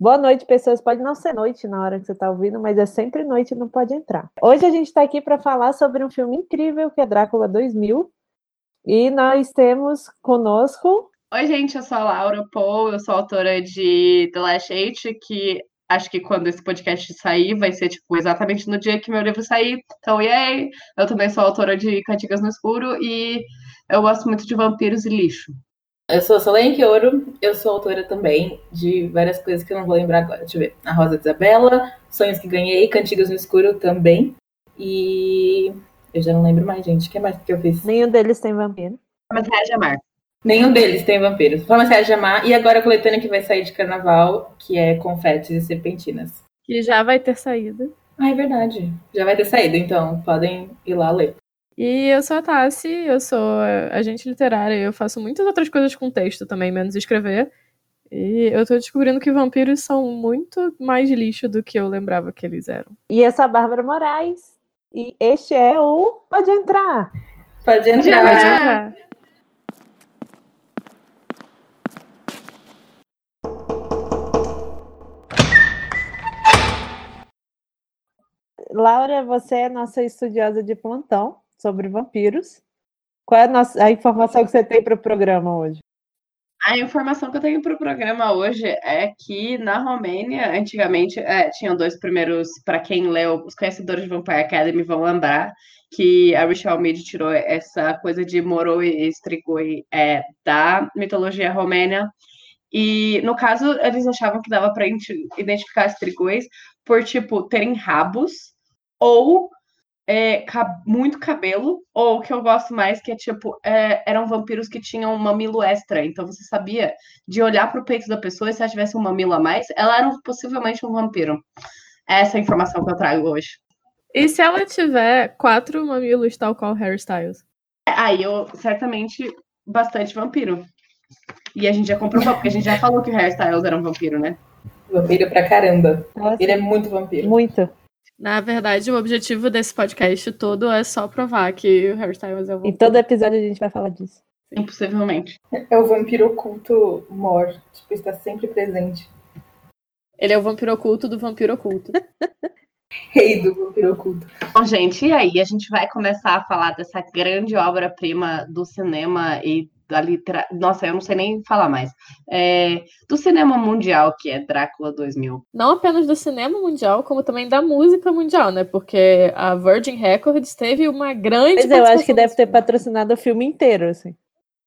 Boa noite, pessoas. Pode não ser noite na hora que você está ouvindo, mas é sempre noite não pode entrar. Hoje a gente está aqui para falar sobre um filme incrível que é Drácula 2000. E nós temos conosco. Oi, gente, eu sou a Laura Paul, eu sou autora de The Last Eight, que acho que quando esse podcast sair vai ser tipo exatamente no dia que meu livro sair. Então, yay! Eu também sou autora de Cantigas no Escuro e eu gosto muito de vampiros e lixo. Eu sou Solenque Ouro, eu sou autora também de várias coisas que eu não vou lembrar agora. Deixa eu ver. A Rosa de Isabela, Sonhos que Ganhei, Cantigas no Escuro também. E eu já não lembro mais, gente. O que mais que eu fiz? Nenhum deles tem vampiro. Mas de amar. Nenhum deles tem vampiros. Farmácia de Amar e agora a coletânea que vai sair de carnaval, que é Confetes e Serpentinas. Que já vai ter saído. Ah, é verdade. Já vai ter saído, então podem ir lá ler. E eu sou a Tassi, eu sou agente literária, eu faço muitas outras coisas com texto também, menos escrever. E eu tô descobrindo que vampiros são muito mais lixo do que eu lembrava que eles eram. E eu sou a Bárbara Moraes. E este é o Pode Entrar. Pode entrar. Pode entrar. Laura, você é nossa estudiosa de plantão sobre vampiros. Qual é a, nossa, a informação que você tem para o programa hoje? A informação que eu tenho para o programa hoje é que na Romênia, antigamente, é, tinham dois primeiros, para quem leu, os conhecedores de Vampire Academy vão lembrar que a Rachel Mead tirou essa coisa de Moro e Strigoi é, da mitologia romênia. E no caso, eles achavam que dava para identificar as por tipo terem rabos ou é, muito cabelo, ou o que eu gosto mais, que é tipo, é, eram vampiros que tinham um mamilo extra. Então você sabia de olhar para o peito da pessoa e se ela tivesse um mamilo a mais, ela era possivelmente um vampiro. Essa é a informação que eu trago hoje. E se ela tiver quatro mamilos, tal qual Harry Styles? É, aí eu certamente bastante vampiro. E a gente já comprovou, porque a gente já falou que o Harry Styles era um vampiro, né? Vampiro pra caramba. Nossa. Ele é muito vampiro. Muito. Na verdade, o objetivo desse podcast todo é só provar que o Harry Styles é o vampiro. Em todo episódio a gente vai falar disso. Impossivelmente. É o vampiro oculto mor. Tipo, está sempre presente. Ele é o vampiro oculto do vampiro oculto. Rei do vampiro oculto. Bom, gente, e aí? A gente vai começar a falar dessa grande obra-prima do cinema e da litera... Nossa, eu não sei nem falar mais. É, do cinema mundial, que é Drácula 2000. Não apenas do cinema mundial, como também da música mundial, né? Porque a Virgin Records teve uma grande. Mas eu acho que deve ter patrocinado o filme inteiro, assim.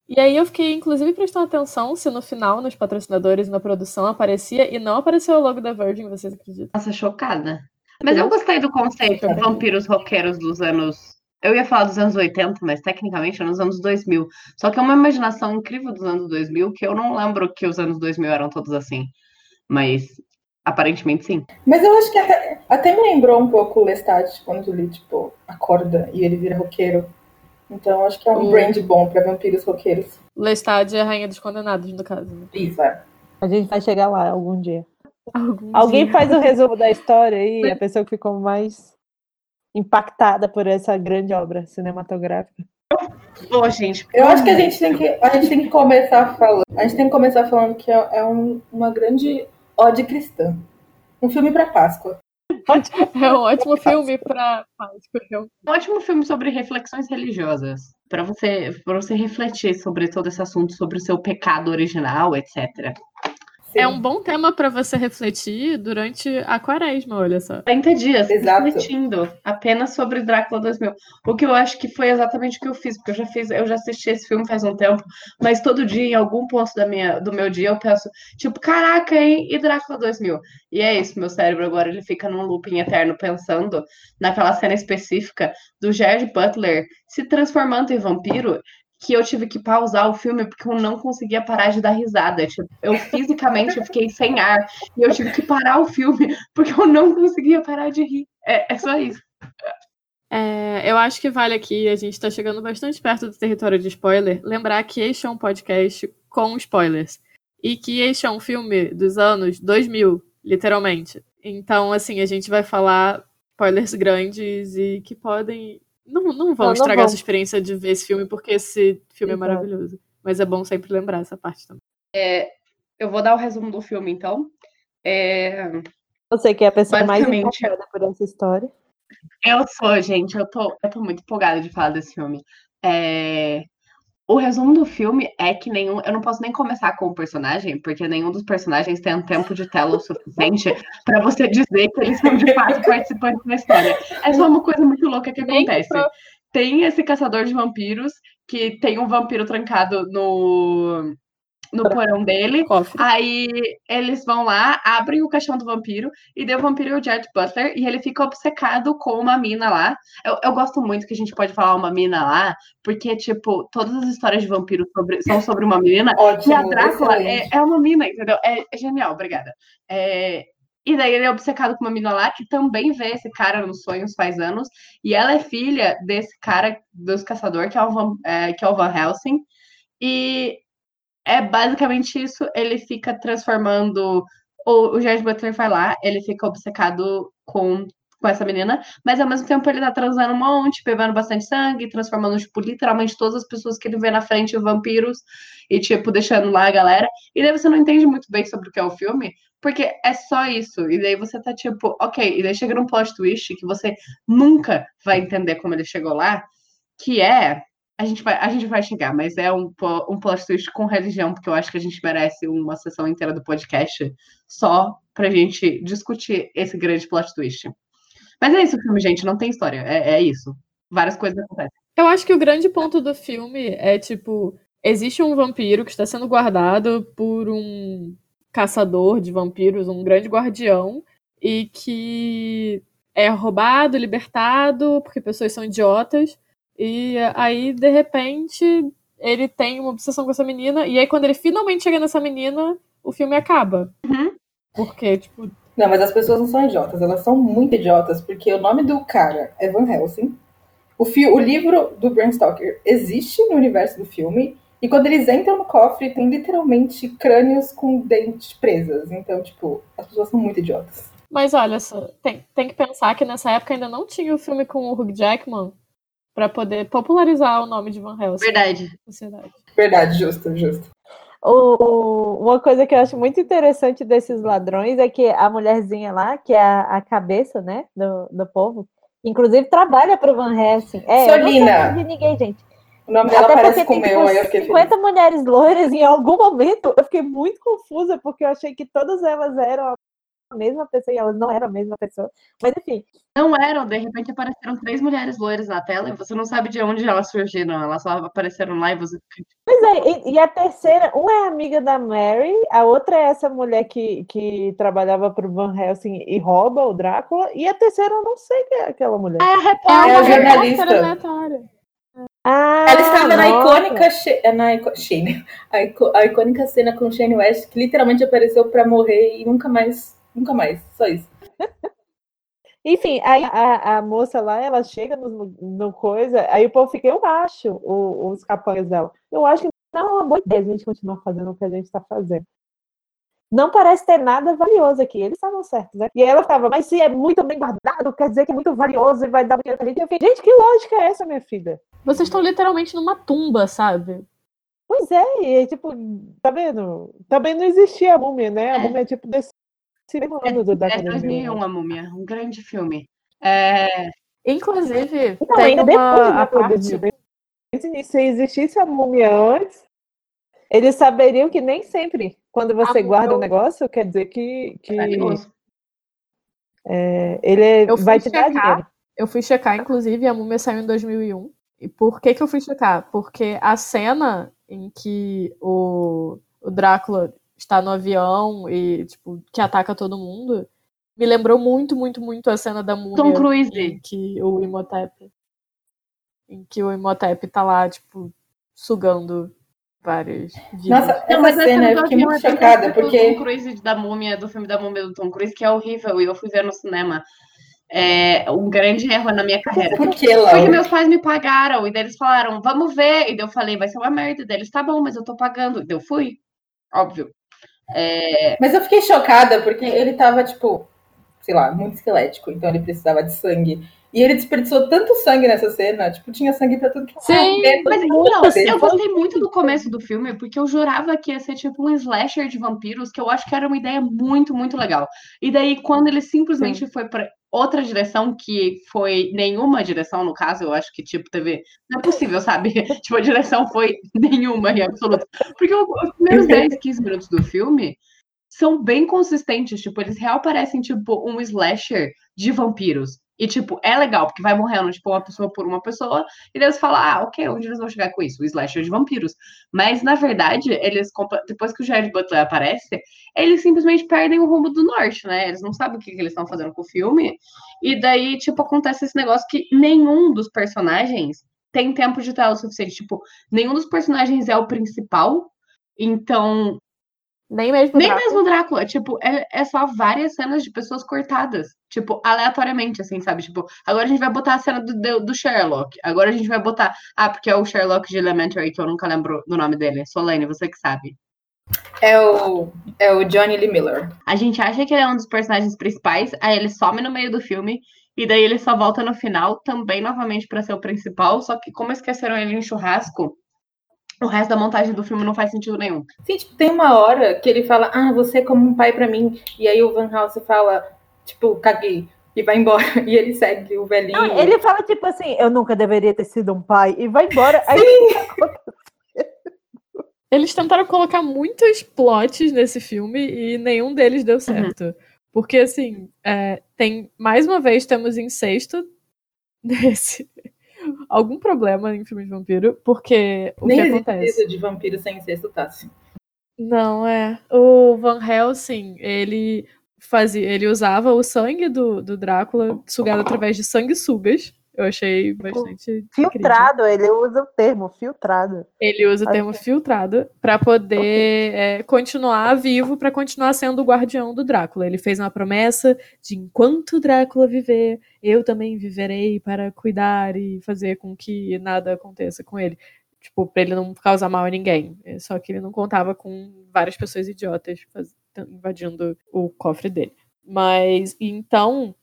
E aí eu fiquei, inclusive, prestando atenção se no final, nos patrocinadores e na produção, aparecia e não apareceu o logo da Virgin, vocês acreditam? Nossa, chocada. Mas eu gostei do conceito vampiros roqueiros dos anos eu ia falar dos anos 80, mas tecnicamente é nos anos 2000. Só que é uma imaginação incrível dos anos 2000 que eu não lembro que os anos 2000 eram todos assim. Mas aparentemente sim. Mas eu acho que até, até me lembrou um pouco o Lestat quando ele, tipo, acorda e ele vira roqueiro. Então acho que é um brand bom para vampiros roqueiros. Lestat é a rainha dos condenados, no caso. Né? Isso, é. A gente vai chegar lá algum dia. Algum Alguém dia. faz o resumo da história aí, a pessoa que ficou mais impactada por essa grande obra cinematográfica? Bom, gente. Eu acho que a gente tem que, a gente tem que começar falando. A gente tem que começar falando que é, é um, uma grande ode cristã. Um filme para Páscoa. É um ótimo filme para Páscoa. Um ótimo filme sobre reflexões religiosas. Para você, você refletir sobre todo esse assunto, sobre o seu pecado original, etc. Sim. É um bom tema para você refletir durante a quaresma, olha só. 30 dias Exato. refletindo apenas sobre Drácula 2000. O que eu acho que foi exatamente o que eu fiz, porque eu já fiz, eu já assisti esse filme faz um tempo, mas todo dia, em algum ponto da minha, do meu dia, eu penso, tipo, caraca, hein? E Drácula 2000? E é isso, meu cérebro agora ele fica num looping eterno pensando naquela cena específica do Jared Butler se transformando em vampiro que eu tive que pausar o filme porque eu não conseguia parar de dar risada. Tipo, eu fisicamente eu fiquei sem ar e eu tive que parar o filme porque eu não conseguia parar de rir. É, é só isso. É, eu acho que vale aqui, a gente está chegando bastante perto do território de spoiler, lembrar que este é um podcast com spoilers. E que este é um filme dos anos 2000, literalmente. Então, assim, a gente vai falar spoilers grandes e que podem não, não vão não, estragar não essa experiência de ver esse filme, porque esse filme Exato. é maravilhoso. Mas é bom sempre lembrar essa parte também. É, eu vou dar o resumo do filme, então. É, Você que é a pessoa mais empolgada por essa história. Eu sou, gente, eu tô, eu tô muito empolgada de falar desse filme. É, O resumo do filme é que nenhum. Eu não posso nem começar com o personagem, porque nenhum dos personagens tem um tempo de tela o suficiente pra você dizer que eles são de fato participantes da história. É só uma coisa muito louca que acontece. Tem esse caçador de vampiros que tem um vampiro trancado no, no porão dele. Cofre. Aí eles vão lá, abrem o caixão do vampiro, e daí o vampiro o Jared Butler, e ele fica obcecado com uma mina lá. Eu, eu gosto muito que a gente pode falar uma mina lá, porque, tipo, todas as histórias de vampiro sobre- são sobre uma menina, e Ótimo. a Drácula é, é uma mina, entendeu? É, é genial, obrigada. É, e daí ele é obcecado com uma mina lá que também vê esse cara nos sonhos faz anos. E ela é filha desse cara dos caçadores, que é o Van, é, que é o Van Helsing. E é basicamente isso. Ele fica transformando. O, o Jared Butler vai lá, ele fica obcecado com, com essa menina, mas ao mesmo tempo ele tá transando um monte, bebendo bastante sangue, transformando, tipo, literalmente todas as pessoas que ele vê na frente em vampiros e, tipo, deixando lá a galera. E daí você não entende muito bem sobre o que é o filme, porque é só isso. E daí você tá tipo, ok. E daí chega num plot twist que você nunca vai entender como ele chegou lá, que é. A gente vai, a gente vai chegar, mas é um, um plot twist com religião, porque eu acho que a gente merece uma sessão inteira do podcast só pra gente discutir esse grande plot twist. Mas é isso o filme, gente, não tem história. É, é isso. Várias coisas acontecem. Eu acho que o grande ponto do filme é, tipo, existe um vampiro que está sendo guardado por um caçador de vampiros, um grande guardião, e que é roubado, libertado, porque pessoas são idiotas. E aí, de repente, ele tem uma obsessão com essa menina, e aí quando ele finalmente chega nessa menina, o filme acaba. Uhum. Porque, tipo, Não, mas as pessoas não são idiotas, elas são muito idiotas, porque o nome do cara é Van Helsing. O, fi- o livro do Bram Stoker existe no universo do filme, e quando eles entram no cofre, tem literalmente crânios com dentes presas. Então, tipo, as pessoas são muito idiotas. Mas olha só, tem, tem que pensar que nessa época ainda não tinha o filme com o Hugh Jackman pra poder popularizar o nome de Van Helsing Verdade. sociedade. Verdade, justo, justo. O- uma coisa que eu acho muito interessante desses ladrões é que a mulherzinha lá, que é a, a cabeça, né, do, do povo, inclusive trabalha para o Van Helsing. É, eu não Solina. de ninguém, gente. O nome dela Até parece porque com o tem meu, tipo, aí eu fiquei feliz. 50 mulheres loiras em algum momento. Eu fiquei muito confusa, porque eu achei que todas elas eram a mesma pessoa e elas não eram a mesma pessoa. Mas enfim, Não eram, de repente apareceram três mulheres loiras na tela e você não sabe de onde elas surgiram. Elas só apareceram lá e você fica. Pois é, e, e a terceira, uma é amiga da Mary, a outra é essa mulher que, que trabalhava para o Van Helsing e rouba o Drácula, e a terceira eu não sei quem é aquela mulher. É a É repórter. a jornalista. repórter aleatória. Ah, Ela estava na nossa. icônica She- é, na ico- Shane, a, ico- a icônica cena com Shane West, que literalmente apareceu pra morrer e nunca mais, nunca mais, só isso. Enfim, aí a, a moça lá, ela chega no, no coisa, aí o povo fica, eu acho, o- os capangas dela. Eu acho que não é uma boa ideia a gente continuar fazendo o que a gente está fazendo. Não parece ter nada valioso aqui. Eles estavam certos, né? E aí ela ficava, mas se é muito bem guardado, quer dizer que é muito valioso e vai dar dinheiro pra gente. Eu fiquei, gente, que lógica é essa, minha filha? Vocês estão literalmente numa tumba, sabe? Pois é, e tipo, tá vendo? Também não existia a múmia, né? A É. múmia é tipo desse ano do É década de 2001, mil. A Múmia. Um grande filme. É, Inclusive, Não, tem ainda depois uma da a parte... Se se existisse a múmia antes, eles saberiam que nem sempre, quando você A guarda múmia- um negócio, quer dizer que, que valioso. é, ele Eu fui vai te dar checar. dinheiro. Eu fui checar, inclusive, a múmia saiu em 2001. E por que que eu fui checar? Porque a cena em que o, o Drácula está no avião e, tipo, que ataca todo mundo, me lembrou muito, muito, muito a cena da múmia. Tom Cruise. Em que o Imhotep... Em que o Imhotep tá lá, tipo, sugando várias vidas. Nossa, Não, mas cena eu fiquei muito chocada, o porque Tom Cruise da múmia, do filme da múmia do Tom Cruise, que é horrível, e eu fui ver no cinema. É um grande erro na minha carreira. por que, Porque Laura? meus pais me pagaram, e daí eles falaram, vamos ver. E daí eu falei, vai ser uma merda. E daí eles, tá bom, mas eu tô pagando. E daí eu fui. Óbvio. É, Mas eu fiquei chocada porque ele tava, tipo, sei lá, muito esquelético, então ele precisava de sangue. E ele desperdiçou tanto sangue nessa cena, tipo, tinha sangue pra tudo que Sim, Mas então, eu gostei muito do começo do filme, porque eu jurava que ia ser tipo um slasher de vampiros, que eu acho que era uma ideia muito, muito legal. E daí, quando ele simplesmente foi pra outra direção, que foi nenhuma direção, no caso, eu acho que, tipo, teve. Não é possível, sabe? tipo, a direção foi nenhuma em absoluto. Porque os primeiros 10, 15 minutos do filme são bem consistentes, tipo, eles real parecem, tipo, um slasher de vampiros. E, tipo, é legal, porque vai morrendo, tipo, uma pessoa por uma pessoa, e você fala, ah, ok, onde eles vão chegar com isso? O slasher de vampiros. Mas, na verdade, eles, depois que o Jared Butler aparece, eles simplesmente perdem o rumo do norte, né? Eles não sabem o que, que eles estão fazendo com o filme. E daí, tipo, acontece esse negócio que nenhum dos personagens tem tempo de tela o suficiente. Tipo, nenhum dos personagens é o principal. Então, Nem mesmo nem Drácula. mesmo Drácula, tipo, é, é só várias cenas de pessoas cortadas, tipo, aleatoriamente, assim, sabe? Tipo, agora a gente vai botar a cena do, do, do Sherlock, agora a gente vai botar. Ah, porque é o Sherlock de Elementary, que eu nunca lembro do nome dele. Solane, você que sabe. É o, é o Johnny Lee Miller. A gente acha que ele é um dos personagens principais, aí ele some no meio do filme, e daí ele só volta no final, também novamente pra ser o principal, só que como esqueceram ele em churrasco, o resto da montagem do filme não faz sentido nenhum. Sim, tipo, tem uma hora que ele fala, ah, você é como um pai pra mim. E aí o Van Helsing fala, tipo, caguei. E vai embora. E ele segue o velhinho. Não, ele fala tipo assim, eu nunca deveria ter sido um pai, e vai embora. Aí Eles tentaram colocar muitos plots nesse filme e nenhum deles deu certo. Porque, assim, é, tem. Mais uma vez temos incesto nesse. Algum problema em filme de vampiro, porque o Nem que acontece? de vampiro sem incesto, Tassi. Não, é. O Van Helsing, ele fazia, ele usava o sangue do, do Drácula sugado através de sanguessugas. Eu achei bastante incrível. filtrado, ele usa o termo filtrado. Ele usa o termo filtrado pra poder é, continuar vivo, pra continuar sendo o guardião do Drácula. Ele fez uma promessa de enquanto Drácula viver, eu também viverei para cuidar e fazer com que nada aconteça com ele. Tipo, pra ele não causar mal a ninguém. É Só que ele não contava com várias pessoas idiotas faz- invadindo o cofre dele. Mas, então,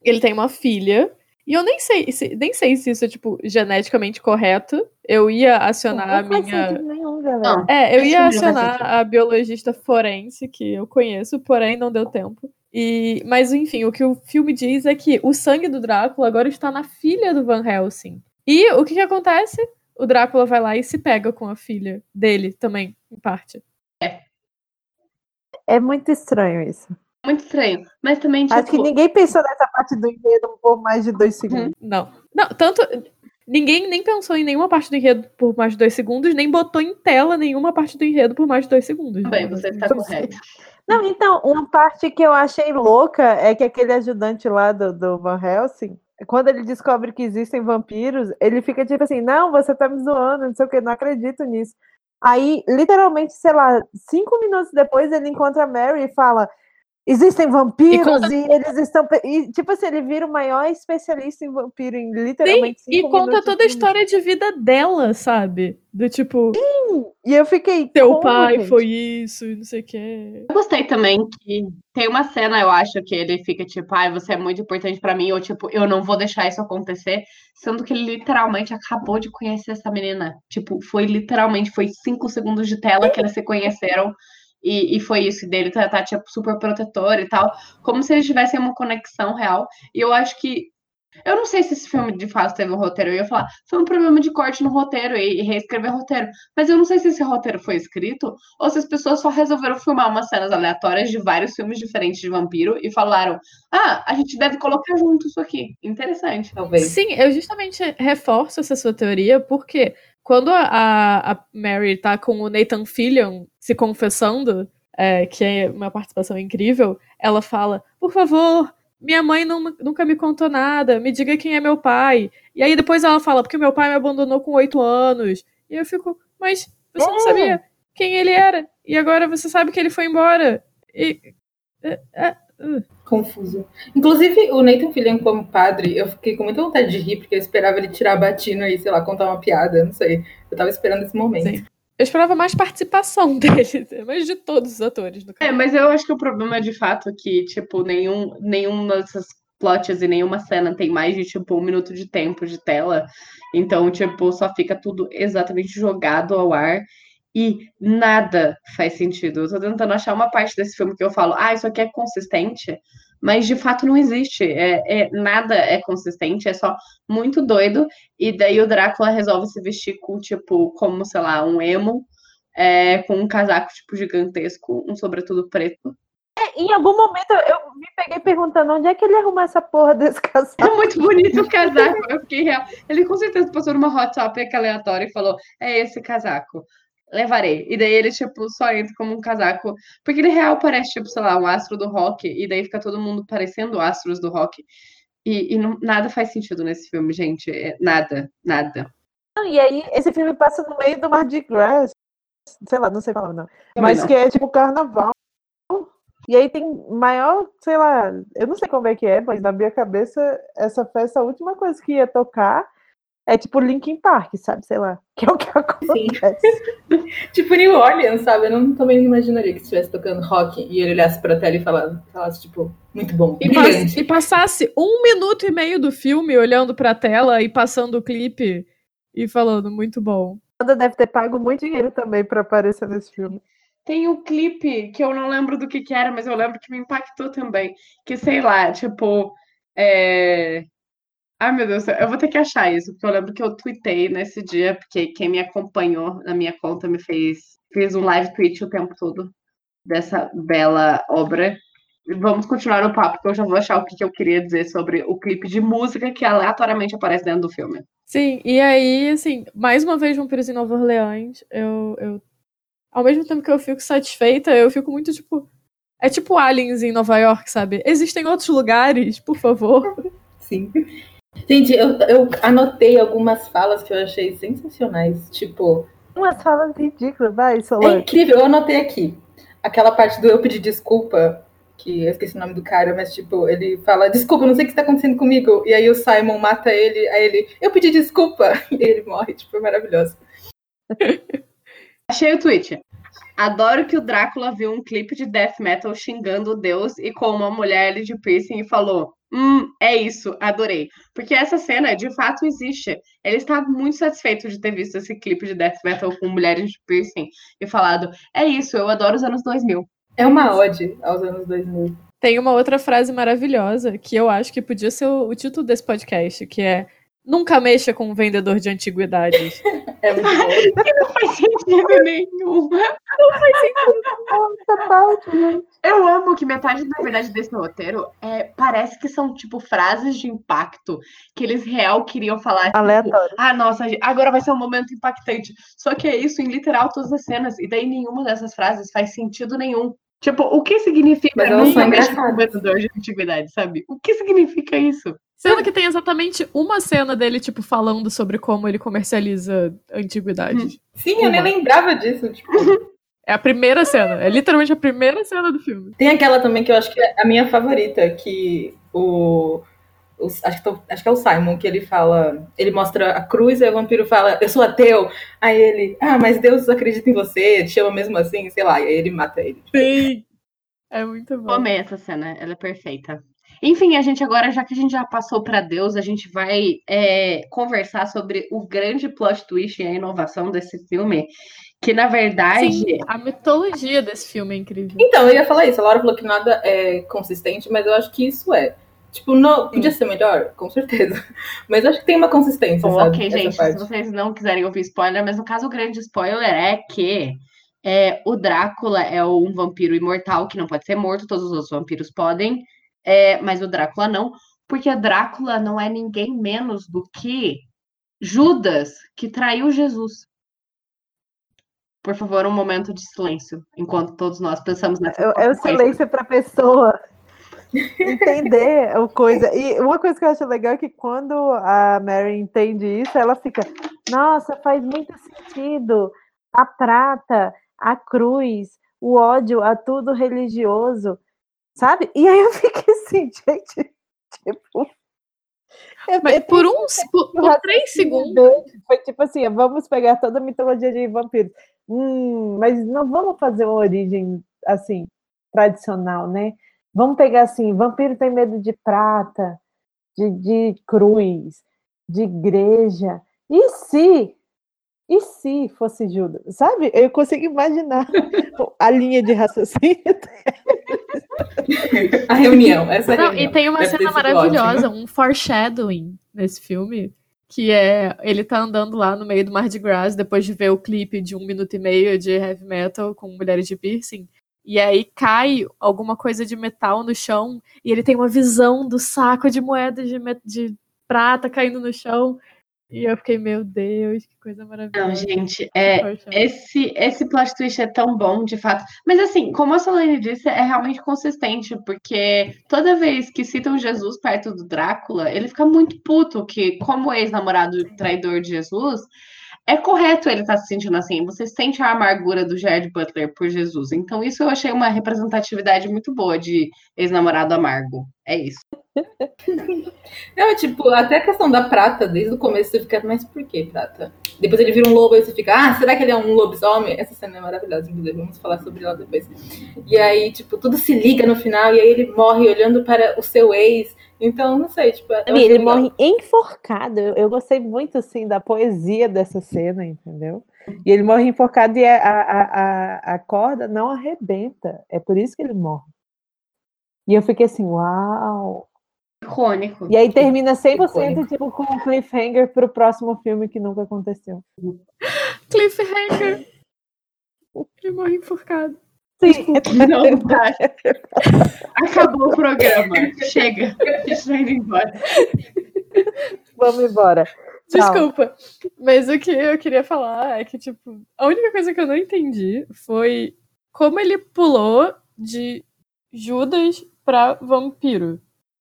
ele tem uma filha. E eu nem sei, se, nem sei se isso é, tipo, geneticamente correto. Eu ia acionar a não faz minha. nenhum, galera. Não. É, eu ia acionar a biologista forense que eu conheço, porém não deu tempo. E, mas enfim, o que o filme diz é que o sangue do Drácula agora está na filha do Van Helsing. E o que, que acontece? O Drácula vai lá e se pega com a filha dele também, em parte. É muito estranho isso. Muito estranho. Mas também, tipo. Acho que ninguém pensou nessa parte do enredo por mais de dois segundos. Não. Não, tanto. Ninguém nem pensou em nenhuma parte do enredo por mais de dois segundos, nem botou em tela nenhuma parte do enredo por mais de dois segundos. Bem, você está Então, correto. Não, então, uma parte que eu achei louca é que aquele ajudante lá do, do Van Helsing, quando ele descobre que existem vampiros, ele fica tipo assim, não, você tá me zoando, não sei o que, não acredito nisso. Aí, literalmente, sei lá, cinco minutos depois, ele encontra a Mary e fala, existem vampiros conta- e, eles estão... pe-" E, tipo assim, ele vira o maior especialista em vampiro em Sim, literalmente e cinco conta toda a história de vida dela, sabe? Do tipo, E eu fiquei, teu como, pai gente? foi isso e não sei o que. Eu gostei também que tem uma cena, eu acho, que ele fica tipo, ai, você é muito importante pra mim, ou tipo, eu não vou deixar isso acontecer, sendo que ele literalmente acabou de conhecer essa menina. Tipo, foi literalmente, foi cinco segundos de tela que eles se conheceram. E, e foi isso, dele tá, tá, tipo, super protetor e tal, como se eles tivessem uma conexão real. E eu acho que. Eu não sei se esse filme de fato teve um roteiro. Eu ia falar, foi um problema de corte no roteiro e, e reescrever roteiro. Mas eu não sei se esse roteiro foi escrito ou se as pessoas só resolveram filmar umas cenas aleatórias de vários filmes diferentes de vampiro e falaram: ah, a gente deve colocar junto isso aqui. Interessante. Talvez. Sim, eu justamente reforço essa sua teoria, porque quando a, a- a Mary tá com o Nathan Fillion se confessando, é, que é uma participação incrível, ela fala: Por favor, minha mãe não- nunca me contou nada, me diga quem é meu pai. E aí depois ela fala: Porque meu pai me abandonou com oito anos. E eu fico: Mas você não sabia quem ele era, e agora você sabe que ele foi embora. E. é, é, Confuso. Inclusive, o Nathan Fillion como padre, eu fiquei com muita vontade de rir, porque eu esperava ele tirar a batina e, sei lá, contar uma piada, não sei. Eu tava esperando esse momento. Sim. Eu esperava mais participação dele, mas de todos os atores, no É, mas eu acho que o problema de fato é que, tipo, nenhum, nenhum dessas plots e nenhuma cena tem mais de, tipo, um minuto de tempo de tela. Então, tipo, só fica tudo exatamente jogado ao ar e nada faz sentido. Eu tô tentando achar uma parte desse filme que eu falo, ah, isso aqui é consistente, mas de fato não existe. É, é, nada é consistente, é só muito doido. E daí o Drácula resolve se vestir com, tipo, como, sei lá, um emo, é, com um casaco, tipo, gigantesco, um sobretudo preto. É, em algum momento eu me peguei perguntando onde é que ele arrumou essa porra desse casaco. É muito bonito o casaco, eu fiquei real. Ele com certeza passou numa hot topic aleatória e falou: é esse casaco levarei. E daí ele, tipo, só entra como um casaco. Porque ele real parece, tipo, sei lá, um astro do rock. E daí fica todo mundo parecendo astros do rock. E, e não, nada faz sentido nesse filme, gente. É, nada, nada. E aí, esse filme passa no meio do Mardi Gras. Sei lá, não sei falar, não. Também Mas não. que é tipo carnaval. E aí tem maior, sei lá, eu não sei como é que é, mas na minha cabeça, essa festa, a última coisa que ia tocar é tipo Linkin Park, sabe? Sei lá. Que é o que acontece. tipo New Orleans, sabe? Eu não, também não imaginaria que estivesse tocando rock e ele olhasse pra tela e falasse, falasse tipo, muito bom. E, pass e, passasse um minuto e meio do filme olhando pra tela e passando o clipe e falando, muito bom. Ela deve ter pago muito dinheiro também pra aparecer nesse filme. Tem um clipe que eu não lembro do que, que era, mas eu lembro que me impactou também. Que, sei lá, tipo. É Ai, meu Deus, eu vou ter que achar isso, porque eu lembro que eu tuitei nesse dia, porque quem me acompanhou na minha conta me fez, fez um live tweet o tempo todo dessa bela obra. Vamos continuar o papo, porque eu já vou achar o que, eu queria dizer sobre o clipe de música que aleatoriamente aparece dentro do filme. Sim, e aí, assim, mais uma vez Vampiros em Nova Orleans, eu, eu. Ao mesmo tempo que eu fico satisfeita, eu fico muito tipo. É tipo aliens em Nova York, sabe? Existem outros lugares, por favor. Sim. Gente, eu, eu anotei algumas falas que eu achei sensacionais. Tipo. Umas falas ridículas, vai, Solange. É incrível, eu anotei aqui. Aquela parte do eu pedir desculpa, que eu esqueci o nome do cara, mas tipo, ele fala, desculpa, não sei o que está acontecendo comigo. E aí o Simon mata ele, aí ele, eu pedi desculpa. E ele morre, tipo, é maravilhoso. Achei o tweet. Adoro que o Drácula viu um clipe de death metal xingando o deus e com uma mulher de piercing e falou: Hum, é isso, adorei. Porque essa cena de fato existe. Ele está muito satisfeito de ter visto esse clipe de death metal com mulheres de piercing e falado: É isso, eu adoro os anos 2000. É uma ode aos anos 2000. Tem uma outra frase maravilhosa que eu acho que podia ser o, o título desse podcast, que é Nunca mexa com um vendedor de antiguidades. É muito bom. não faz sentido nenhum. Não faz sentido nenhum. Eu amo que metade, na verdade, desse roteiro é, parece que são, tipo, frases de impacto que eles real queriam falar. Tipo, Aleatório. ah, nossa, agora vai ser um momento impactante. Só que é isso em literal todas as cenas. E daí nenhuma dessas frases faz sentido nenhum. Tipo, o que significa Mas nunca mexer com o vendedor de antiguidade, sabe? O que significa isso? Sendo que tem exatamente uma cena dele, tipo, falando sobre como ele comercializa antiguidades. Sim, uma. eu nem lembrava disso, tipo. É a primeira cena, é literalmente a primeira cena do filme. Tem aquela também que eu acho que é a minha favorita, que o. acho, que tô, acho que é o Simon, que ele fala. Ele mostra a cruz e o vampiro fala, eu sou ateu. Aí ele, ah, mas Deus acredita em você, te chama mesmo assim, sei lá, e aí ele mata ele. Sim! É muito bom. Amei essa cena, ela é perfeita. Enfim, a gente agora, já que a gente já passou para Deus, a gente vai é, conversar sobre o grande plot twist e a inovação desse filme, que na verdade. Sim, a mitologia desse filme é incrível. Então, eu ia falar isso. A Laura falou que nada é consistente, mas eu acho que isso é. Tipo, não, podia ser melhor? Com certeza. Mas acho que tem uma consistência, oh, sabe? Ok, gente, parte. se vocês não quiserem ouvir spoiler, mas no caso o grande spoiler é que é, o Drácula é um vampiro imortal que não pode ser morto, todos os outros vampiros podem, é, mas o Drácula não, porque Drácula não é ninguém menos do que Judas, que traiu Jesus. Por favor, um momento de silêncio, enquanto todos nós pensamos nessa É, é o silêncio para a pessoa entender o coisa. E uma coisa que eu acho legal é que quando a Mary entende isso, ela fica, nossa, faz muito sentido. A prata, a cruz, o ódio a tudo religioso sabe? E aí eu fiquei assim, gente, tipo. É, Mas é por uns, por, por três segundos. Foi tipo assim, vamos pegar toda a mitologia de vampiros. Hum, mas não vamos fazer uma origem assim, tradicional, né? Vamos pegar assim, vampiro tem medo de prata, de, de cruz, de igreja. E se? E se fosse Judas? Sabe? Eu consigo imaginar a linha de raciocínio. a reunião. Essa Não, reunião. e tem uma Deve cena maravilhosa, ótima. um foreshadowing nesse filme, que é ele tá andando lá no meio do Mar de Grass depois de ver o clipe de um minuto e meio de heavy metal com mulheres de piercing. E aí cai alguma coisa de metal no chão e ele tem uma visão do saco de moedas de, de prata caindo no chão. E eu fiquei, meu Deus, que coisa maravilhosa. Não, gente, é, Foreshadowing. esse, esse plot twist é tão bom, de fato. Mas assim, como a Solane disse, é realmente consistente, porque toda vez que citam Jesus perto do Drácula, ele fica muito puto que, como ex-namorado traidor de Jesus, é correto ele estar se sentindo assim. Você sente a amargura do Jared Butler por Jesus. Então, isso eu achei uma representatividade muito boa de ex-namorado amargo. É isso. Não, tipo, até a questão da prata, desde o começo você fica, mas por que prata? Depois ele vira um lobo e você fica, ah, será que ele é um lobisomem? Essa cena é maravilhosa, inclusive, vamos falar sobre ela depois. E aí, tipo, tudo se liga no final e aí ele morre olhando para o seu ex. Então, não sei, tipo, eu achei ele legal. morre enforcado. Eu, eu gostei muito assim da poesia dessa cena, entendeu? E ele morre enforcado e a, a, a, a corda não arrebenta. É por isso que ele morre. E eu fiquei assim, uau! Icônico. E aí termina 100% Icônico. tipo com um cliffhanger pro próximo filme que nunca aconteceu. Cliffhanger. Ele morre enforcado. Sim, Não dá. Acabou o programa. Chega. Deixa eu ir embora. vamos embora. Desculpa, mas o que eu queria falar é que, tipo, a única coisa que eu não entendi foi como ele pulou de Judas pra vampiro.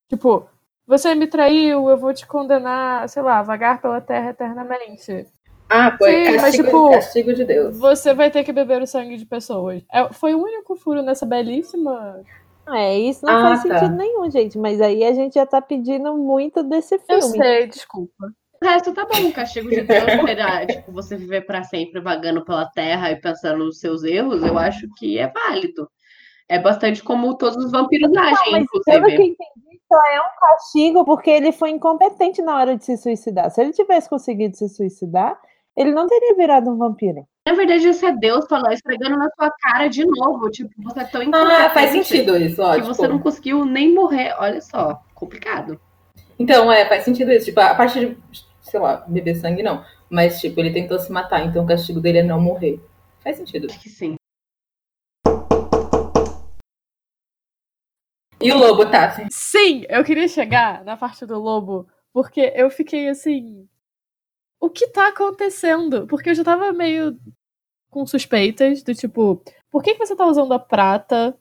Tipo, você me traiu, eu vou te condenar, sei lá, vagar pela terra eternamente. Ah, foi Sim, mas, castigo, tipo, castigo de Deus. Você vai ter que beber o sangue de pessoas. É, foi o único furo nessa belíssima. É, isso não Ah, faz tá. sentido nenhum, gente. Mas aí a gente já tá pedindo muito desse Eu filme. sei, desculpa. O resto tá bom, o castigo de Deus será, tipo, você viver pra sempre vagando pela terra e pensando nos seus erros, eu acho que é válido. É bastante como todos os vampiros Não, agem, mas pelo que eu inclusive. entendi, só é um castigo porque ele foi incompetente na hora de se suicidar. Se ele tivesse conseguido se suicidar, ele não teria virado um vampiro. Na verdade, isso é Deus falando, esfregando na sua cara de novo. Tipo, você é tão Ah, faz sentido isso, ó. que tipo, você não conseguiu nem morrer. Olha só, complicado. Então, é, faz sentido isso. Tipo, a parte de, sei lá, beber sangue, não. Mas, tipo, ele tentou se matar, então o castigo dele é não morrer. Faz sentido. Acho que sim. E o lobo, tá? Sim, eu queria chegar na parte do lobo, porque eu fiquei assim. O que tá acontecendo? Porque eu já tava meio com suspeitas do tipo, por que, que você tá usando a prata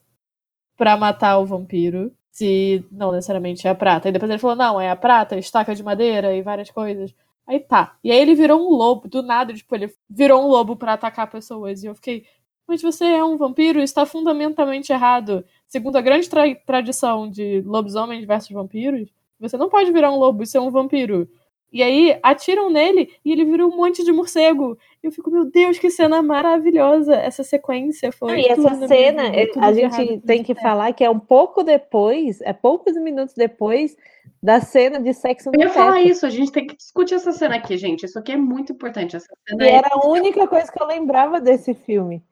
pra matar o vampiro? Se não necessariamente é a prata. E depois ele falou, não, é a prata, estaca de madeira e várias coisas. Aí tá. E aí ele virou um lobo, do nada, tipo, ele virou um lobo pra atacar pessoas. E eu fiquei, mas você é um vampiro, isso tá fundamentalmente errado. Segundo a grande tra- tradição de lobisomens versus vampiros, você não pode virar um lobo e ser um vampiro. E aí atiram nele e ele vira um monte de morcego. E eu fico, meu Deus, que cena maravilhosa! Essa sequência foi. e essa cena, é, tudo a gente tem que falar que é um pouco depois, é poucos minutos depois da cena de sexo no Eu ia falar isso, a gente tem que discutir essa cena aqui, gente. Isso aqui é muito importante. Essa cena E é era a única coisa que eu lembrava desse filme.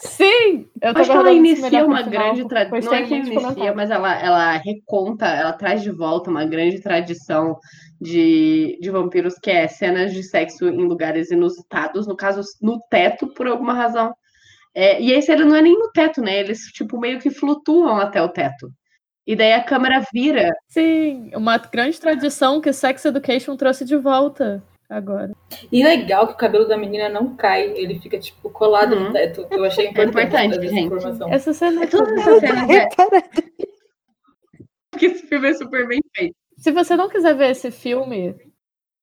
Sim! Eu Acho que ela inicia uma final, grande tradição. Não é que inicia, mas ela, ela reconta, ela traz de volta uma grande tradição de, de vampiros, que é cenas de sexo em lugares inusitados, no caso, no teto, por alguma razão. É, e esse ele não é nem no teto, né? Eles, tipo, meio que flutuam até o teto. E daí a câmera vira. Sim, uma grande tradição que Sex Education trouxe de volta agora. E legal que o cabelo da menina não cai, ele fica, tipo, colado Uhum. no teto. Eu achei importante, importante, trazer essa gente. informação. Essa cena é Todas tudo. essas cenas é Cara, porque esse filme é super bem feito. Se você não quiser ver esse filme,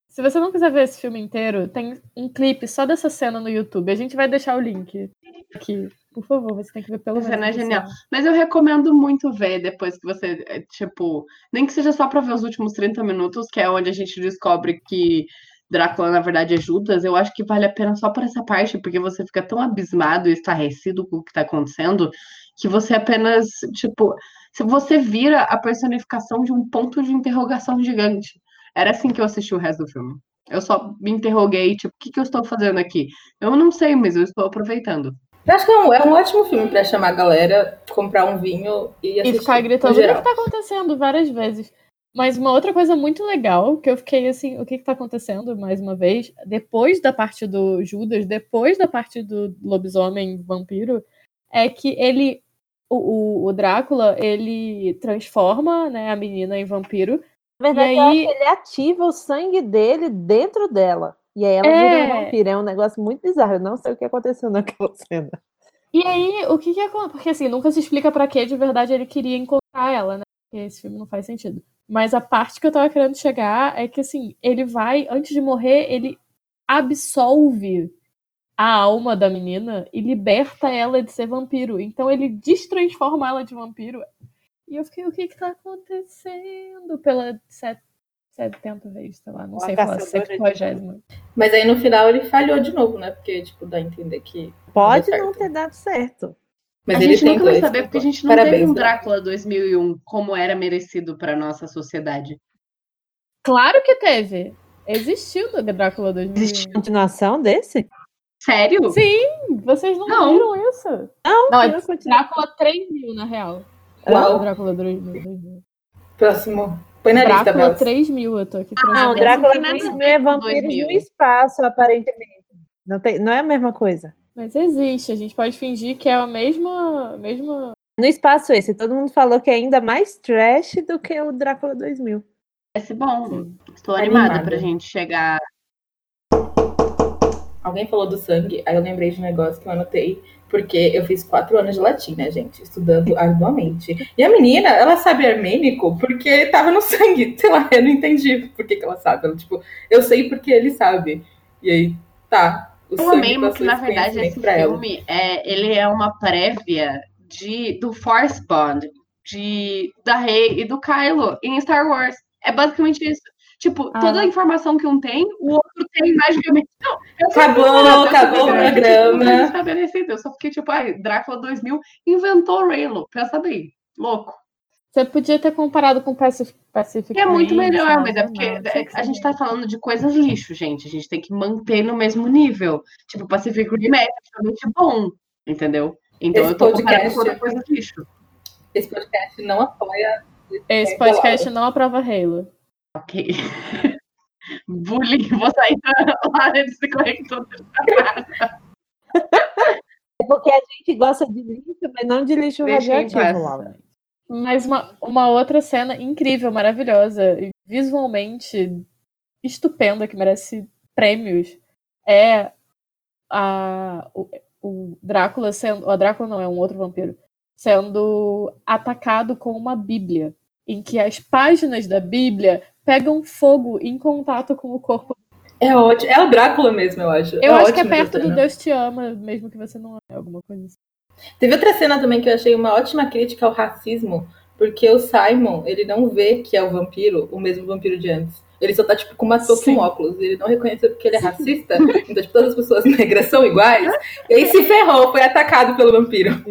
se você não quiser ver esse filme inteiro, tem um clipe só dessa cena no YouTube. A gente vai deixar o link aqui. Por favor, você tem que ver pelo Essa menos. cena é essa genial. cena. Mas eu recomendo muito ver depois que você, é, tipo, nem que seja só pra ver os últimos 30 minutos, que é onde a gente descobre que Drácula, na verdade, é Judas. Eu acho que vale a pena só por essa parte, porque você fica tão abismado e estarrecido com o que tá acontecendo, que você apenas, tipo, se você vira a personificação de um ponto de interrogação gigante. Era assim que eu assisti o resto do filme. Eu só me interroguei, tipo, o que, que eu estou fazendo aqui? Eu não sei, mas eu estou aproveitando. Eu acho que é um, é um ótimo filme pra chamar a galera, comprar um vinho e assistir. E ficar gritando o que, que tá acontecendo várias vezes. Mas uma outra coisa muito legal, que eu fiquei assim, o que que tá acontecendo, mais uma vez, depois da parte do Judas, depois da parte do lobisomem vampiro, é que ele, o, o, o Drácula, ele transforma, né, a menina em vampiro. Na verdade, E aí- ele ativa o sangue dele dentro dela. E aí ela É. vira um vampiro. É um negócio muito bizarro. Eu não sei o que aconteceu naquela cena. E aí, o que que acontece? Porque assim, nunca se explica pra que de verdade ele queria encontrar ela, né? Porque esse filme não faz sentido. Mas a parte que eu tava querendo chegar é que assim, ele vai, antes de morrer, ele absolve a alma da menina e liberta ela de ser vampiro. Então ele destransforma ela de vampiro. E eu fiquei, o que que tá acontecendo? Pela set... 70 vezes, sei lá, não Uma sei falar, caçadora de 70. Mas aí no final ele falhou de novo, né? Porque, tipo, dá a entender que. Pode não ter dado certo. Mas a gente nunca vai saber porque a gente não Parabéns, teve um né? Drácula 2001 como era merecido pra nossa sociedade. Claro que teve. Existiu no Drácula 2001. Existe continuação desse? Sério? Sim, vocês não, Não. viram isso? Não, Não, é. Drácula 3000, na real. Uau. Drácula 3000. 2000. Próximo. Põe na lista, Drácula Bels. 3000, eu tô aqui Não, Drácula não tem nada a 2000 ver é com vampiros 2000. no espaço, aparentemente. Não, tem, não é a mesma coisa. Mas existe, a gente pode fingir que é a mesma. mesma... No espaço esse, todo mundo falou que é ainda mais trash do que o Drácula 2000. Parece bom. Sim. Estou animada Animada. pra gente chegar. Alguém falou do sangue, aí eu lembrei de um negócio que eu anotei, porque eu fiz quatro anos de latim, né, gente? Estudando arduamente. E a menina, ela sabe armênico porque tava no sangue. Sei lá, eu não entendi por que, que ela sabe. Ela, tipo, eu sei porque ele sabe. E aí, tá. O Eu amei, porque na verdade esse ela. filme é, ele é uma prévia de, do Force Bond, de, da Rey e do Kylo em Star Wars. É basicamente isso. Tipo, Ah. toda a informação que um tem, o outro tem magicamente. Não, Acabou, eu acabou o programa. Tipo, estabelecido. Eu só fiquei tipo, ai, Drácula 2000 inventou o Raylo. Pensa bem, louco. Você podia ter comparado com Pacific, Pacific é muito melhor, mas é porque que a gente tá falando de coisas lixo, gente. A gente tem que manter no mesmo nível. Tipo, Pacific Rim é extremamente bom, entendeu? Então Esse eu tô comparando podcast- com outra coisa lixo. Esse podcast não apoia. Esse É, podcast não aprova Halo. Ok. Bullying, vou sair da área de se conector. É porque a gente gosta de lixo, mas não de lixo Deixa radioativo. Laura. Mas uma, uma outra cena incrível, maravilhosa, e visualmente estupenda, que merece prêmios, é a, o, o Drácula sendo. O Drácula não, é um outro vampiro. Sendo atacado com uma Bíblia. Em que as páginas da Bíblia pegam fogo em contato com o corpo. É ótimo. É o Drácula mesmo, eu acho. Eu acho que é perto do cena. Deus te ama, mesmo que você não é alguma coisa assim. Teve outra cena também que eu achei uma ótima crítica ao racismo, porque o Simon, ele não vê que é o vampiro, o mesmo vampiro de antes. Ele só tá, tipo, com uma touca e Sim. um óculos. Ele não reconheceu porque ele é racista. Então, tipo, todas as pessoas negras são iguais. E aí se ferrou, foi atacado pelo vampiro.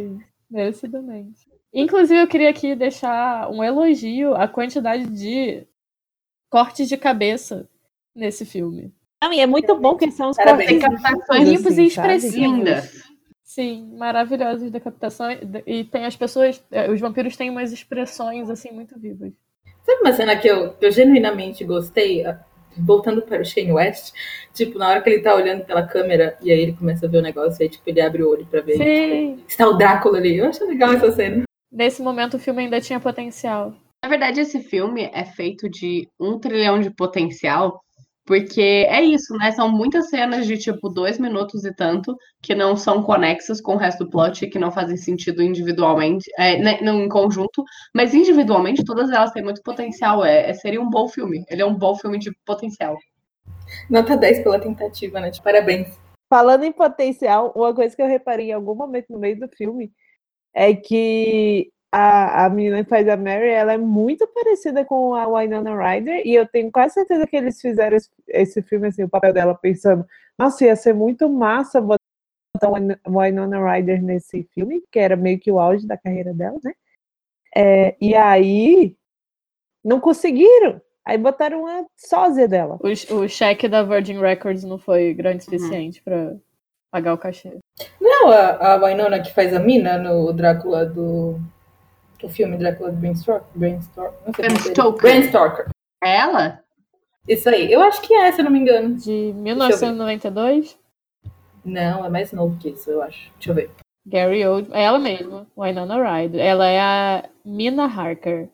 Merecidamente. Inclusive, eu queria aqui deixar um elogio à quantidade de cortes de cabeça nesse filme. Não, e é muito bom que são os Parabéns. cortes Tem captações limpos, limpos e sabe? expressivos. Lindas. Sim, maravilhosos de captação. E tem as pessoas. eh, Os vampiros têm umas expressões assim muito vivas. Sabe uma cena que eu, que eu genuinamente gostei? Ah, Voltando para o Shane West, tipo, na hora que ele tá olhando pela câmera e aí ele começa a ver o negócio, aí, tipo, ele abre o olho pra ver. Sim. Está o Drácula ali. Eu acho legal essa cena. Nesse momento o filme ainda tinha potencial. Na verdade, esse filme é feito de um trilhão de potencial, porque é isso, né? São muitas cenas de tipo dois minutos e tanto que não são conexas com o resto do plot e que não fazem sentido individualmente, é, né, não em conjunto, mas individualmente todas elas têm muito potencial. É, é- seria um bom filme. Ele é um bom filme de potencial. Nota 10 pela tentativa, né? Tipo, parabéns. Falando em potencial, uma coisa que eu reparei em algum momento no meio do filme é que a, a menina que faz a Mary, ela é muito parecida com a Winona Ryder, e eu tenho quase certeza que eles fizeram esse, esse filme, assim, o papel dela, pensando, nossa, ia ser muito massa botar a Win- Winona Ryder nesse filme, que era meio que o auge da carreira dela, né? É, e aí não conseguiram. Aí botaram uma sósia dela. O, o cheque da Virgin Records não foi grande o suficiente pra pagar o cachê. Não, a, a Winona que faz a mina no Drácula do. O filme Drácula do Bram Stoker. Bram Stoker. Não sei Bram é. Stoker. Bram Stoker. É ela? Isso aí. Eu acho que é, se eu não me engano. De 1992, Não, é mais novo que isso, eu acho. Deixa eu ver. Gary Oldman. É ela mesma, Winona Ryder. Ela é a Mina Harker.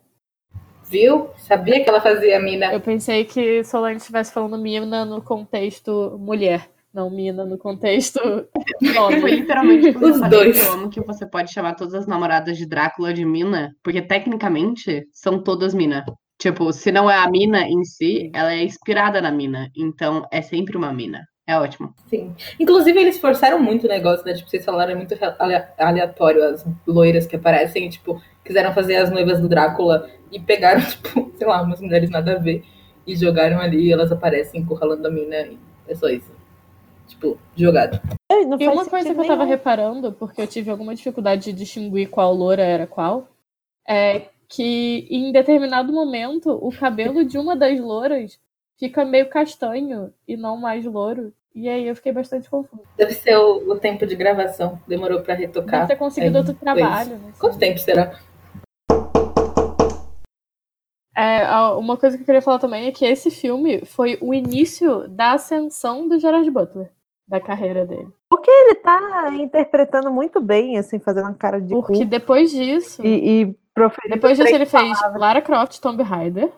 Viu? Sabia que ela fazia a mina. Eu pensei que Solange estivesse falando Mina no contexto mulher, não Mina no contexto Foi homem. literalmente por Os eu dois. que eu amo que você pode chamar todas as namoradas de Drácula de Mina, porque tecnicamente são todas Mina. Tipo, se não é a Mina em si, ela é inspirada na Mina. Então é sempre uma Mina. É ótimo. Sim. Inclusive, eles forçaram muito o negócio, né? Tipo, vocês falaram é muito ale- aleatório as loiras que aparecem, e, tipo, quiseram fazer as noivas do Drácula e pegaram, tipo, sei lá, umas mulheres nada a ver e jogaram ali e elas aparecem encurralando a mina e é só isso. Tipo, jogado. Não E uma coisa que eu tava nenhum. reparando, porque eu tive alguma dificuldade de distinguir qual loura era qual, é que em determinado momento o cabelo de uma das louras fica meio castanho e não mais louro. E aí eu fiquei bastante confusa. Deve ser o, o tempo de gravação. Demorou pra Deve retocar. ter conseguido É, outro trabalho, né? Quanto tempo será? É, uma coisa que eu queria falar também é que esse filme foi o início da ascensão do Gerard Butler, da carreira dele. Ele tá interpretando muito bem, assim, fazendo uma cara de Porque cu depois disso, e, e proferindo depois disso ele fez palavras. Lara Croft, Tomb Raider.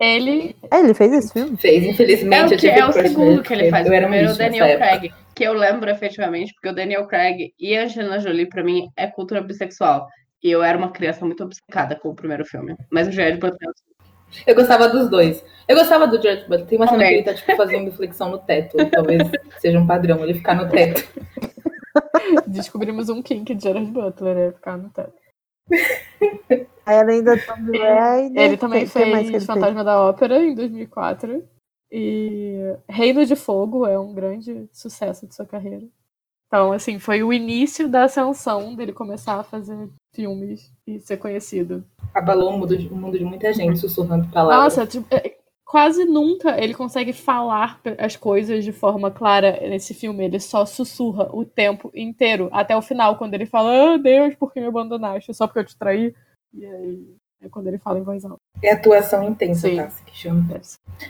Ele É, ele fez esse filme? Fez, É infelizmente. o, eu que, tive é o segundo que ele faz. Eu O primeiro é o Daniel época. Craig, que eu lembro efetivamente, porque o Daniel Craig e a Angelina Jolie, pra mim, é cultura bissexual. E eu era uma criança muito obcecada com o primeiro filme. Mas o Jared Butler Eu gostava dos dois. Eu gostava do George Butler. Tem uma cena Também. que ele tá, tipo, fazendo flexão no teto. Talvez seja um padrão ele ficar no teto. descobrimos um kink de Gerard Butler, é ficar no teto. Aí além da Tomb Raider, Ele também quem mais que fez ele Fantasma da Ópera em 2004. E Reino de Fogo é um grande sucesso de sua carreira. Então, assim, foi o início da ascensão dele começar a fazer filmes e ser conhecido. Abalou o mundo de, o mundo de muita gente sussurrando palavras. Nossa, tipo, é, quase nunca ele consegue falar as coisas de forma clara nesse filme. Ele só sussurra o tempo inteiro, até o final, quando ele fala, ah, Deus, por que me abandonaste? Só porque eu te traí? E aí é quando ele fala em voz alta. É atuação intensa, Sim. Tassi, que chama.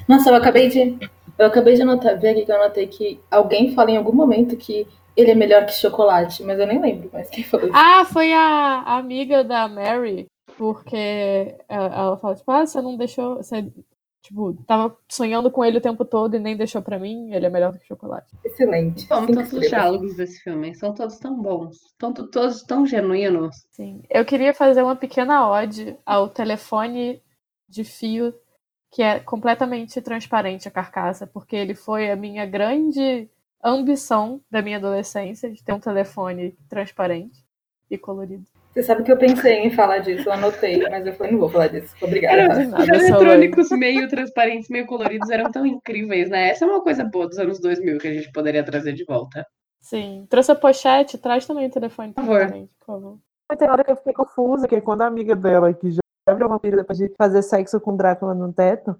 Nossa, eu acabei de. Eu acabei de anotar, ver aqui que eu anotei que alguém fala em algum momento que ele é melhor que chocolate, mas eu nem lembro mais quem falou. Ah, foi a, amiga da Mary, porque ela, ela fala, tipo, ah, você não deixou. Você, tipo, tava sonhando com ele o tempo todo e nem deixou pra mim, ele é melhor do que chocolate. Excelente. Como Cinco tantos estrelas. diálogos desse filme. São todos tão bons. Tão, todos tão genuínos. Sim. Eu queria fazer uma pequena ode ao telefone de fio que é completamente transparente a carcaça, porque ele foi a minha grande ambição da minha adolescência de ter um telefone transparente e colorido. Você sabe que eu pensei em falar disso, eu anotei, mas eu falei, não vou falar disso. Obrigada. Era- nada, Os eletrônicos meio transparentes, meio coloridos eram tão incríveis, né? Essa é uma coisa boa dos anos 2000 que a gente poderia trazer de volta. Sim. Trouxe a pochete, traz também o telefone Por favor. transparente, por favor. Mas tem hora que eu fiquei confusa, que é quando a amiga dela, que já virou vampiro depois de fazer sexo com Drácula no teto,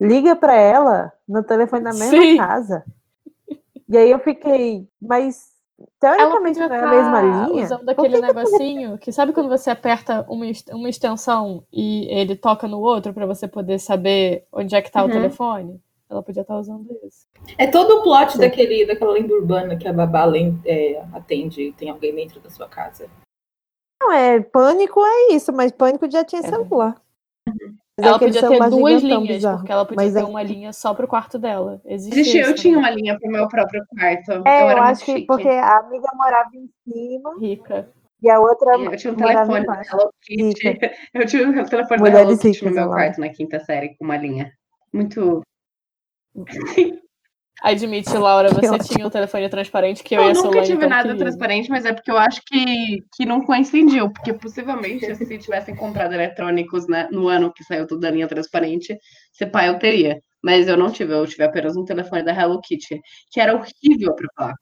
liga pra ela no telefone da mesma Sim. casa. E aí eu fiquei, mas Ela teoricamente não é a mesma estar linha? usando aquele que que- negocinho que sabe quando você aperta uma, uma extensão e ele toca no outro pra você poder saber onde é que tá o Uhum. telefone? Ela podia estar usando isso. É todo o plot Sim. daquele, daquela lenda urbana que a babá é, atende e tem alguém dentro da sua casa. Não, é pânico é isso, mas pânico já tinha É celular. Mas é ela podia ter duas linhas, bizarro. porque ela podia Mas ter é- uma linha só pro quarto dela. Existe Existe, eu tinha uma linha pro meu próprio quarto. É, eu eu, era muito acho que chique. porque a amiga morava em cima rica. e a outra Eu tinha um telefone da. Hello Kitty. Eu tinha um telefone da Hello Kitty no meu lá. quarto na quinta série com uma linha. Muito. Admite, Laura, Que você ótimo. tinha um telefone transparente que eu Eu e a nunca tive nada transparente, mas é porque eu acho que, que não coincidiu. Porque possivelmente, se tivessem comprado eletrônicos né, no ano que saiu tudo da linha transparente, se pá, eu teria. Mas eu não tive, eu tive apenas um telefone da Hello Kitty, que era horrível pra falar.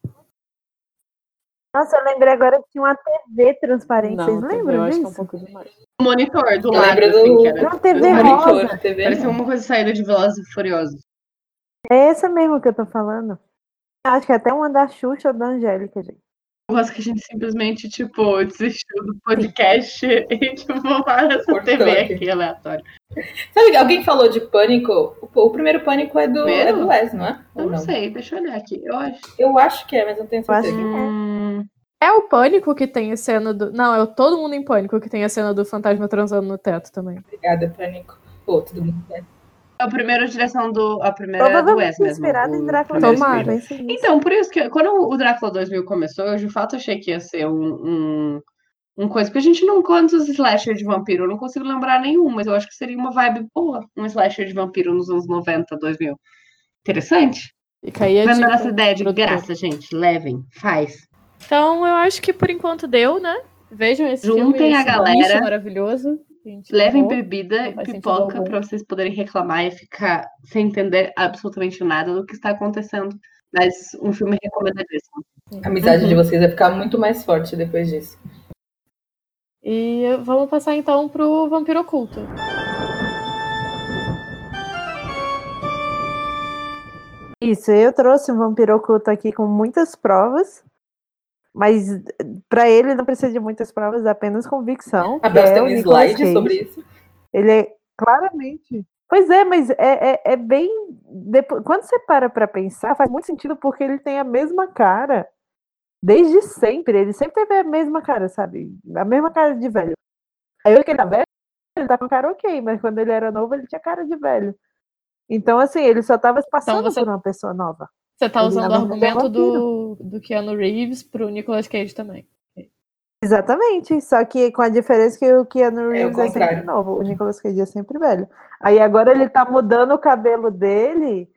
Nossa, eu lembrei agora que tinha uma TV transparente. Não, Vocês lembram eu acho que é disso? um pouco demais. Monitor do Eu lado, lembro assim, do- que era. Uma TV rosa. monitor, TV. Parecia uma coisa saída de Velozes e Furiosos. É essa mesmo que eu tô falando. Eu Acho que é até uma da Xuxa ou da Angélica, gente. Eu gosto que a gente simplesmente, tipo, desistiu do podcast e, tipo, para essa Cortou TV aqui. aqui aleatória. Sabe, alguém falou de Pânico? O, o primeiro Pânico é do, Primeiro? é do Wes, não é? Eu Ou não sei, deixa eu olhar aqui. Eu acho. Eu acho que é, mas não tenho Eu acho certeza. que é. Hum, É o Pânico que tem a cena do. Não, é o Todo Mundo em Pânico que tem a cena do fantasma transando no teto também. Obrigada, Pânico. Pô, tudo bem. é a primeira direção do. A primeira é do Wes mesmo. inspirado o em Drácula primeiro 2000. Tomara. pense nisso. Então, por isso que quando o Drácula 2000 começou, eu de fato achei que ia ser um, um, um coisa. Porque a gente não conta os slasher de vampiro, eu não consigo lembrar nenhum, mas eu acho que seria uma vibe boa. Um slasher de vampiro nos anos 90, 2000. Interessante. Fica aí a Vendo dica essa ideia de graça, gente. Levem, faz. Então, eu acho que por enquanto deu, né? Vejam esse Juntem filme, a esse galera. maravilhoso. A gente Levem bebida e pipoca pra vocês poderem reclamar e ficar sem entender absolutamente nada do que está acontecendo. Mas um filme recomendadíssimo. A amizade Uhum. de vocês vai ficar muito mais forte depois disso. E vamos passar então pro Vampiro Oculto. Isso, eu trouxe um vampiro oculto aqui com muitas provas, mas para ele não precisa de muitas provas, apenas convicção. A que Bel é tem um slide Cage. sobre isso. Ele é claramente. Pois é, mas é, é, é bem. Quando você para pra pensar, faz muito sentido porque ele tem a mesma cara desde sempre. Ele sempre teve a mesma cara, sabe? A mesma cara de velho. Aí hoje que ele tá velho, ele tá com cara ok, mas quando ele era novo, ele tinha cara de velho. Então, assim, ele só tava se passando você- por uma pessoa nova. Você tá usando o é argumento do, do Keanu Reeves pro Nicolas Cage também. Exatamente, só que com a diferença que o Keanu Reeves é, sempre contrário. novo, o Nicolas Cage é sempre velho. Aí agora ele tá mudando o cabelo dele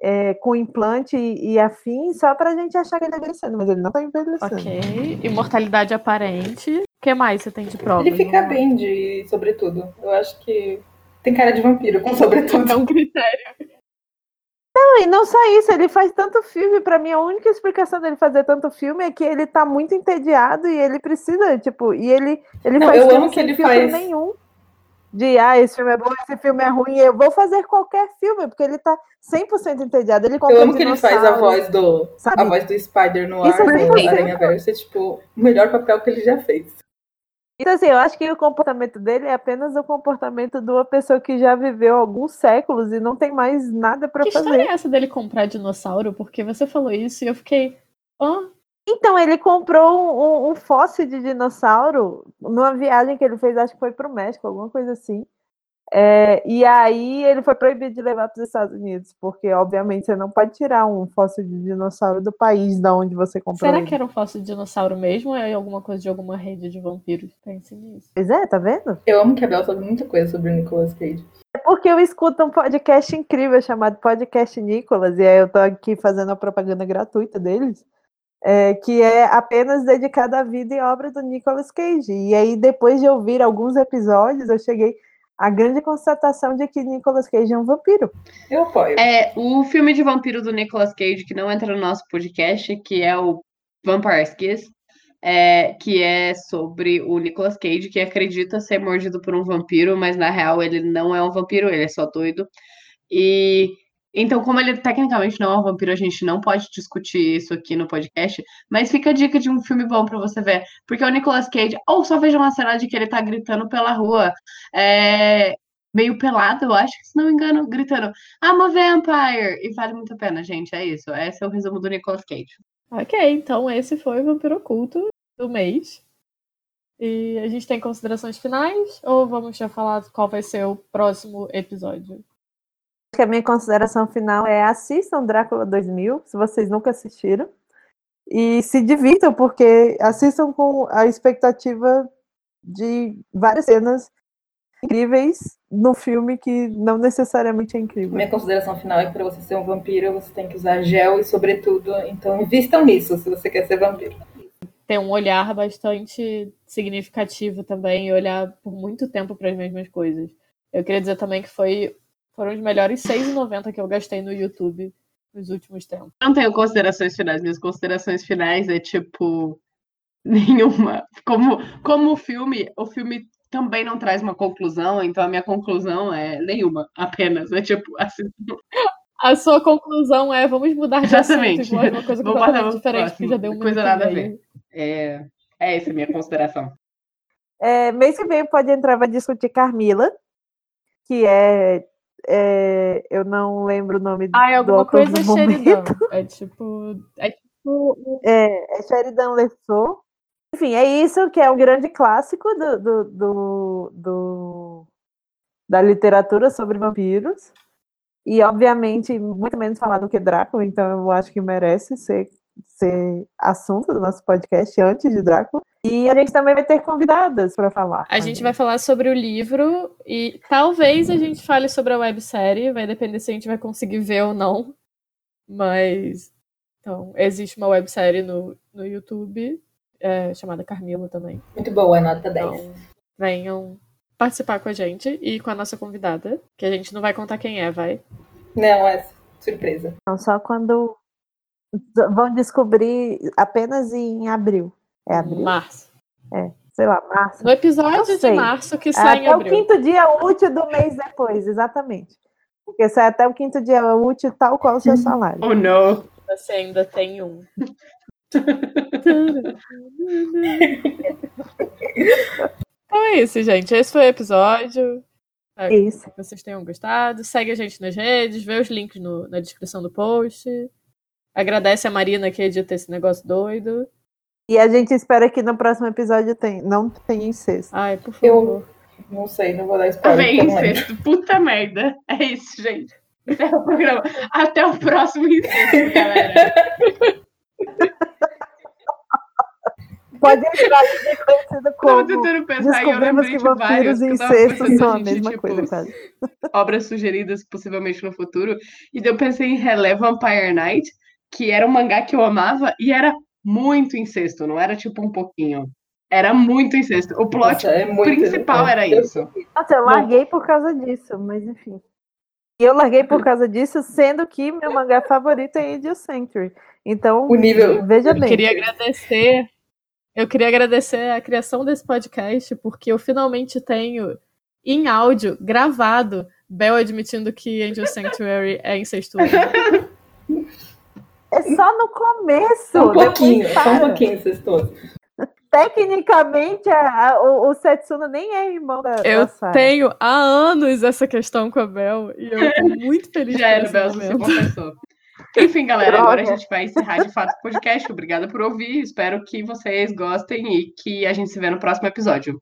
é, com implante e, e afim só pra gente achar que ele tá envelhecendo, mas ele não tá envelhecendo. Ok. Imortalidade aparente. O que mais você tem de prova? Ele fica bem de sobretudo. Eu acho que tem cara de vampiro com sobretudo. É um critério. Não, e não só isso, ele faz tanto filme, pra mim a única explicação dele fazer tanto filme é que ele tá muito entediado e ele precisa, tipo, e ele, ele Não, faz eu amo que ele faz- nenhum. De, ah, esse filme é bom, esse filme é ruim, eu vou fazer qualquer filme, porque ele tá 100% entediado. Ele Eu amo que ele faz a voz do. sabe? A voz do Spider no Isso ar é 100%. Aranha Verso. É tipo o melhor papel que ele já fez. Então, assim, eu acho que o comportamento dele é apenas o comportamento de uma pessoa que já viveu alguns séculos e não tem mais nada Que fazer. história é essa dele comprar dinossauro? Porque você falou isso e eu fiquei. Hã? Então, ele comprou um, um- um fóssil de dinossauro numa viagem que ele fez, acho que foi pro México, alguma coisa assim. É, e aí ele foi proibido de levar para os Estados Unidos, porque obviamente você não pode tirar um fóssil de dinossauro do país da onde você comprou. Será ele. que era um fóssil de dinossauro mesmo ou é alguma coisa de alguma rede de vampiros? Pense nisso. Pois é, tá vendo? Eu amo que a Bel sabe muita coisa sobre o Nicolas Cage. É porque eu escuto um podcast incrível chamado Podcast Nicolas, e aí eu tô aqui fazendo a propaganda gratuita deles, é, que é apenas dedicada à vida e obra do Nicolas Cage. E aí, depois de ouvir alguns episódios, eu cheguei à grande constatação de que Nicolas Cage é um vampiro. Eu apoio. É o filme de vampiro do Nicolas Cage, que não entra no nosso podcast, que é o Vampire's Kiss, é, que é sobre o Nicolas Cage, que acredita ser mordido por um vampiro, mas na real ele não é um vampiro, ele é só doido. E então, como ele tecnicamente não é um vampiro, a gente não pode discutir isso aqui no podcast, mas fica a dica de um filme bom pra você ver, porque o Nicolas Cage, ou só veja uma cena de que ele tá gritando pela rua, é, meio pelado, eu acho, se não me engano, gritando I'm a vampire! E vale muito a pena, gente. É isso. Esse é o resumo do Nicolas Cage. Ok, então esse foi o Vampiro Oculto do mês. E a gente tem considerações finais ou vamos já falar qual vai ser o próximo episódio? Acho que a minha consideração final é assistam Drácula 2000, se vocês nunca assistiram, e se divirtam, porque assistam com a expectativa de várias cenas incríveis no filme que não necessariamente é incrível. Minha consideração final é que para você ser um vampiro, você tem que usar gel e sobretudo. Então, invistam nisso se você quer ser vampiro. Ter um olhar bastante significativo também e olhar por muito tempo para as mesmas coisas. Eu queria dizer também que foi, foram os melhores R$ 6,90 que eu gastei no YouTube nos últimos tempos. Não tenho considerações finais. Minhas considerações finais é tipo. Nenhuma. Como, como o filme, o filme também não traz uma conclusão, então a minha conclusão é nenhuma, apenas. É tipo assim. A sua conclusão é vamos mudar de Exatamente. assunto, igual uma coisa completamente diferente, que já deu um Coisa nada a meio. É, é essa a minha consideração. É, mês que vem pode entrar para discutir Carmila, que é, é- Eu não lembro o nome Ah, é do alguma coisa no. Sheridan. É tipo. É tipo. É, é Sheridan Lesseau. Enfim, é isso que é um grande clássico do, do, do- do- da literatura sobre vampiros. E, obviamente, muito menos falado que Drácula, então eu acho que merece ser, ser assunto do nosso podcast antes de Drácula. E a gente também vai ter convidadas para falar. A gente vai falar sobre o livro e talvez a gente fale sobre a websérie, vai depender se a gente vai conseguir ver ou não. Mas. Então, existe uma websérie no, no YouTube é, chamada Carmila também. Muito boa, nota 10. Então, venham participar com a gente e com a nossa convidada, que a gente não vai contar quem é, vai. Não, é surpresa. Não, só quando vão descobrir apenas em abril. É abril? Março. Sei lá, março. No episódio de sei. março que sai em Até o abril. quinto dia útil do mês depois, exatamente. Porque sai até o quinto dia útil, tal qual o seu salário. Oh, não. Você ainda tem um. então é isso, gente. Esse foi o episódio. É isso. que vocês tenham gostado. Segue a gente nas redes, vê os links no- na descrição do post. Agradece a Marina que edita esse negócio doido. E a gente espera que no próximo episódio tem, não tenha incesto. Ai, por Eu- favor. Não sei, não vou dar Tá spoiler. eu não lembro. incesto. Puta merda. É isso, gente. Encerra o programa. Até o próximo incesto, galera. Pode entrar aqui conhecido como tentando pensar eu Descobrimos que de vampiros e eu incestos são a de, mesma tipo, coisa, obras sugeridas possivelmente no futuro. E daí eu pensei em Relé Vampire Night, que era um mangá que eu amava e era muito incesto, não era tipo um pouquinho. Era muito incesto. O plot Nossa, é muito- principal era Eu- isso. Nossa, eu larguei por causa disso, mas enfim. E eu larguei por causa disso, sendo que meu mangá favorito é Angel Sanctuary. Então, O nível- veja Eu bem. queria agradecer. Eu queria agradecer a criação desse podcast, porque eu finalmente tenho em áudio gravado Bel admitindo que Angel Sanctuary é incestuoso. É só no começo. Só um pouquinho, só um pouquinho, vocês todos. Tecnicamente, a- a- o, o Setsuna nem é irmão da, Eu da tenho há anos essa questão com a Bel e eu tô muito feliz Já era, Bel, você confessou. Enfim, galera, agora a Droga. gente vai encerrar de fato o podcast. Obrigada por ouvir. Espero que vocês gostem e que a gente se vê no próximo episódio.